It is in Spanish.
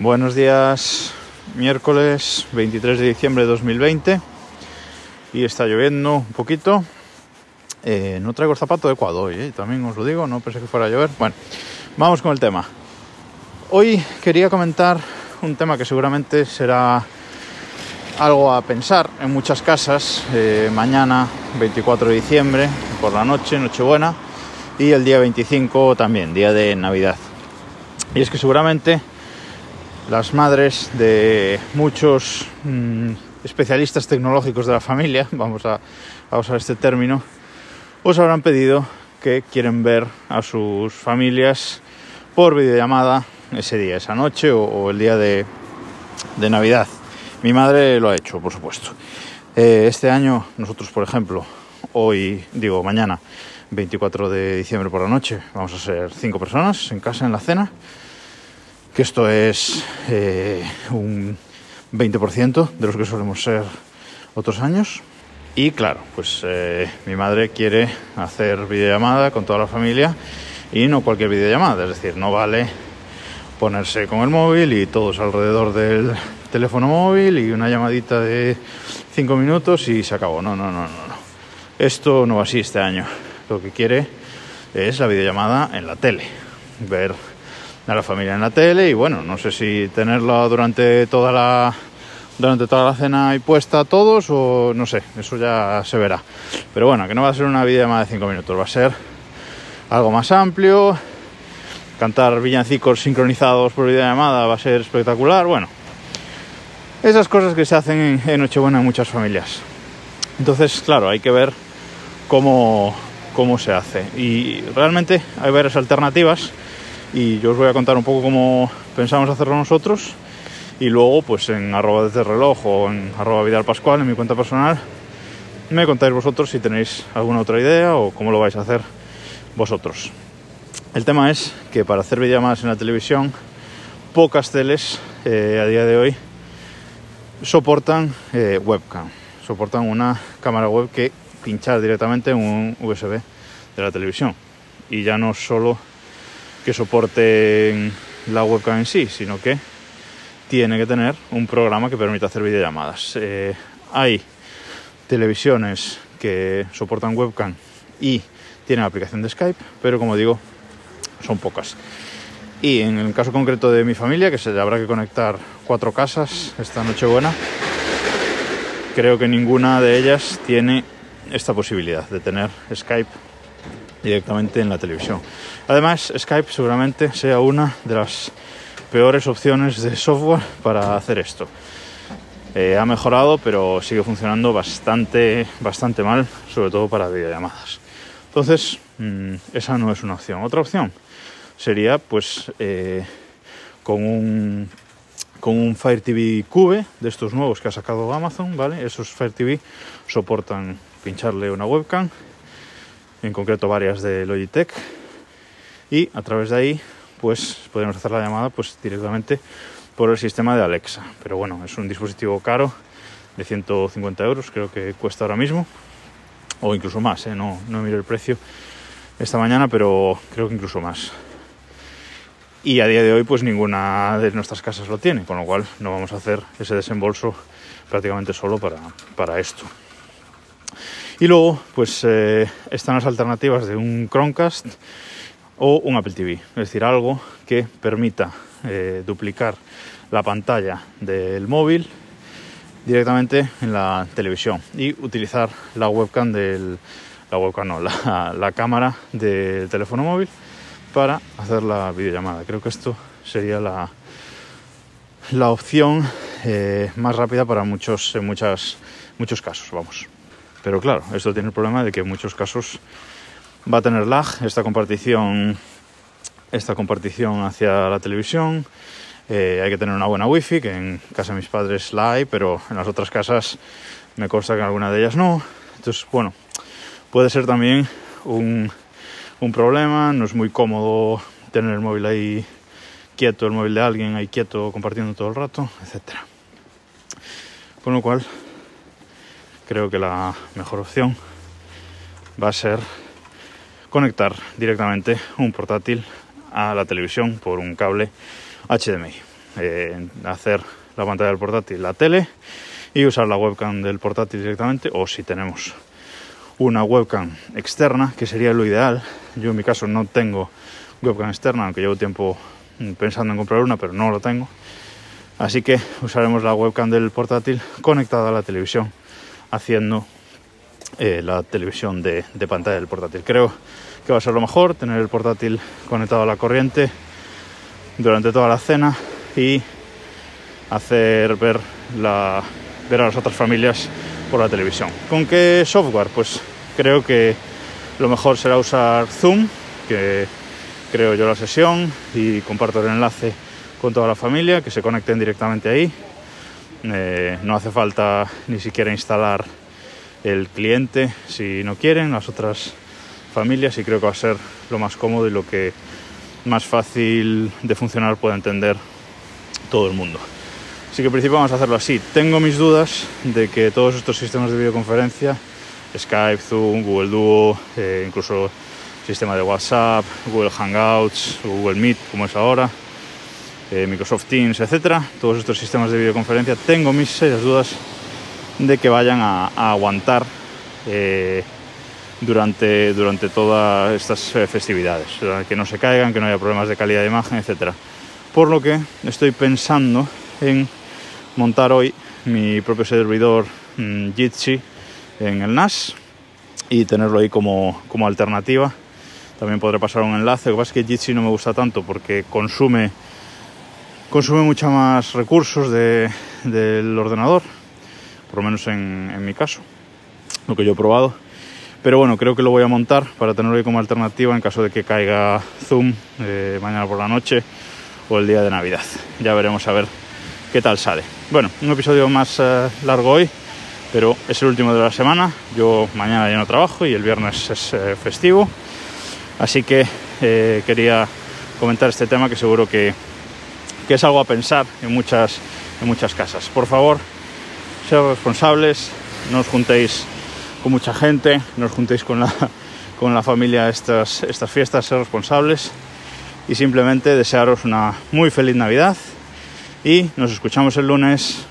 Buenos días, miércoles 23 de diciembre de 2020 y está lloviendo un poquito. Eh, no traigo el zapato adecuado hoy, eh, también os lo digo, no pensé que fuera a llover. Bueno, vamos con el tema. Hoy quería comentar un tema que seguramente será algo a pensar en muchas casas. Eh, mañana, 24 de diciembre, por la noche, Nochebuena, y el día 25 también, día de Navidad. Y es que seguramente las madres de muchos mmm, especialistas tecnológicos de la familia, vamos a, a, usar este término, os habrán pedido que quieren ver a sus familias por videollamada ese día, esa noche o, o el día de, de, Navidad. Mi madre lo ha hecho, por supuesto. Eh, este año nosotros, por ejemplo, hoy, digo, mañana, 24 de diciembre por la noche, vamos a ser cinco personas en casa en la cena que esto es eh, un 20% de los que solemos ser otros años. Y claro, pues eh, mi madre quiere hacer videollamada con toda la familia y no cualquier videollamada, es decir, no vale ponerse con el móvil y todos alrededor del teléfono móvil y una llamadita de 5 minutos y se acabó. No, no, no, no, no. Esto no va así este año. Lo que quiere es la videollamada en la tele, ver a la familia en la tele y bueno, no sé si tenerla durante toda la durante toda la cena y puesta a todos o no sé, eso ya se verá. Pero bueno, que no va a ser una videollamada de 5 minutos, va a ser algo más amplio. Cantar villancicos sincronizados por videollamada va a ser espectacular. Bueno, esas cosas que se hacen en, en Nochebuena en muchas familias. Entonces, claro, hay que ver cómo, cómo se hace. Y realmente hay varias alternativas y yo os voy a contar un poco cómo pensamos hacerlo nosotros. Y luego pues en arroba desde reloj o en arroba Vidal Pascual en mi cuenta personal me contáis vosotros si tenéis alguna otra idea o cómo lo vais a hacer vosotros. El tema es que para hacer videollamadas en la televisión pocas teles eh, a día de hoy soportan eh, webcam, soportan una cámara web que pinchar directamente en un USB de la televisión. Y ya no solo que soporten la webcam en sí, sino que tiene que tener un programa que permita hacer videollamadas. Eh, hay televisiones que soportan webcam y tienen aplicación de Skype, pero como digo, son pocas. Y en el caso concreto de mi familia, que se habrá que conectar cuatro casas esta noche buena, creo que ninguna de ellas tiene esta posibilidad de tener Skype directamente en la televisión. Además, Skype seguramente sea una de las peores opciones de software para hacer esto. Eh, ha mejorado, pero sigue funcionando bastante, bastante mal, sobre todo para videollamadas. Entonces, mmm, esa no es una opción. Otra opción sería, pues, eh, con un con un Fire TV Cube de estos nuevos que ha sacado Amazon, ¿vale? Esos Fire TV soportan pincharle una webcam en concreto varias de Logitech. Y a través de ahí pues podemos hacer la llamada pues directamente por el sistema de Alexa. Pero bueno es un dispositivo caro de 150 euros creo que cuesta ahora mismo. O incluso más ¿eh? no, no miro el precio esta mañana pero creo que incluso más. Y a día de hoy pues ninguna de nuestras casas lo tiene con lo cual no vamos a hacer ese desembolso prácticamente solo para, para esto y luego, pues eh, están las alternativas de un Chromecast o un Apple TV, es decir, algo que permita eh, duplicar la pantalla del móvil directamente en la televisión y utilizar la webcam del la webcam no, la, la cámara del teléfono móvil para hacer la videollamada. Creo que esto sería la, la opción eh, más rápida para muchos, en muchas, muchos casos, vamos. Pero claro, esto tiene el problema de que en muchos casos va a tener lag esta compartición, esta compartición hacia la televisión. Eh, hay que tener una buena wifi, que en casa de mis padres la hay, pero en las otras casas me consta que en alguna de ellas no. Entonces, bueno, puede ser también un, un problema, no es muy cómodo tener el móvil ahí quieto, el móvil de alguien ahí quieto compartiendo todo el rato, etc. Con lo cual, creo que la mejor opción va a ser conectar directamente un portátil a la televisión por un cable HDMI. eh, hacer la pantalla del portátil la tele y usar la webcam del portátil directamente o si tenemos una webcam externa, que sería lo ideal. Yo en mi caso no tengo webcam externa, aunque llevo tiempo pensando en comprar una, pero no lo tengo. Así que usaremos la webcam del portátil conectada a la televisión, haciendo eh, la televisión de, de pantalla del portátil. Creo que va a ser lo mejor, tener el portátil conectado a la corriente durante toda la cena y hacer ver, la, ver a las otras familias por la televisión. ¿Con qué software? Pues creo que lo mejor será usar Zoom, que creo yo la sesión y comparto el enlace con toda la familia, que se conecten directamente ahí. Eh, no hace falta ni siquiera instalar el cliente si no quieren, las otras familias y creo que va a ser lo más cómodo y lo que más fácil de funcionar puede entender todo el mundo. Así que en principio vamos a hacerlo así. Tengo mis dudas de que todos estos sistemas de videoconferencia, Skype, Zoom, Google Duo, eh, incluso sistema de WhatsApp, Google Hangouts, Google Meet, como es ahora, eh, Microsoft Teams, etcétera, todos estos sistemas de videoconferencia, tengo mis serias dudas de que vayan a, aguantar eh, durante, durante todas estas festividades, que no se caigan, que no haya problemas de calidad de imagen, etcétera. Por lo que estoy pensando en montar hoy mi propio servidor mm, Jitsi en el NAS y tenerlo ahí como, como alternativa. También podré pasar un enlace. Lo que pasa es que Jitsi no me gusta tanto porque consume, consume mucho más recursos de, del ordenador, por lo menos en, mi caso, lo que yo he probado. Pero bueno, creo que lo voy a montar para tenerlo ahí como alternativa en caso de que caiga Zoom eh, mañana por la noche o el día de Navidad. Ya veremos a ver qué tal sale. Bueno, un episodio más eh, largo hoy, pero es el último de la semana. Yo mañana ya no trabajo y el viernes es eh, festivo. Así que quería comentar este tema que seguro que, que, es algo a pensar en muchas, en muchas casas. Por favor, sed responsables, no os juntéis con mucha gente, no os juntéis con la, con la familia estas, estas fiestas, sed responsables y simplemente desearos una muy feliz Navidad y nos escuchamos el lunes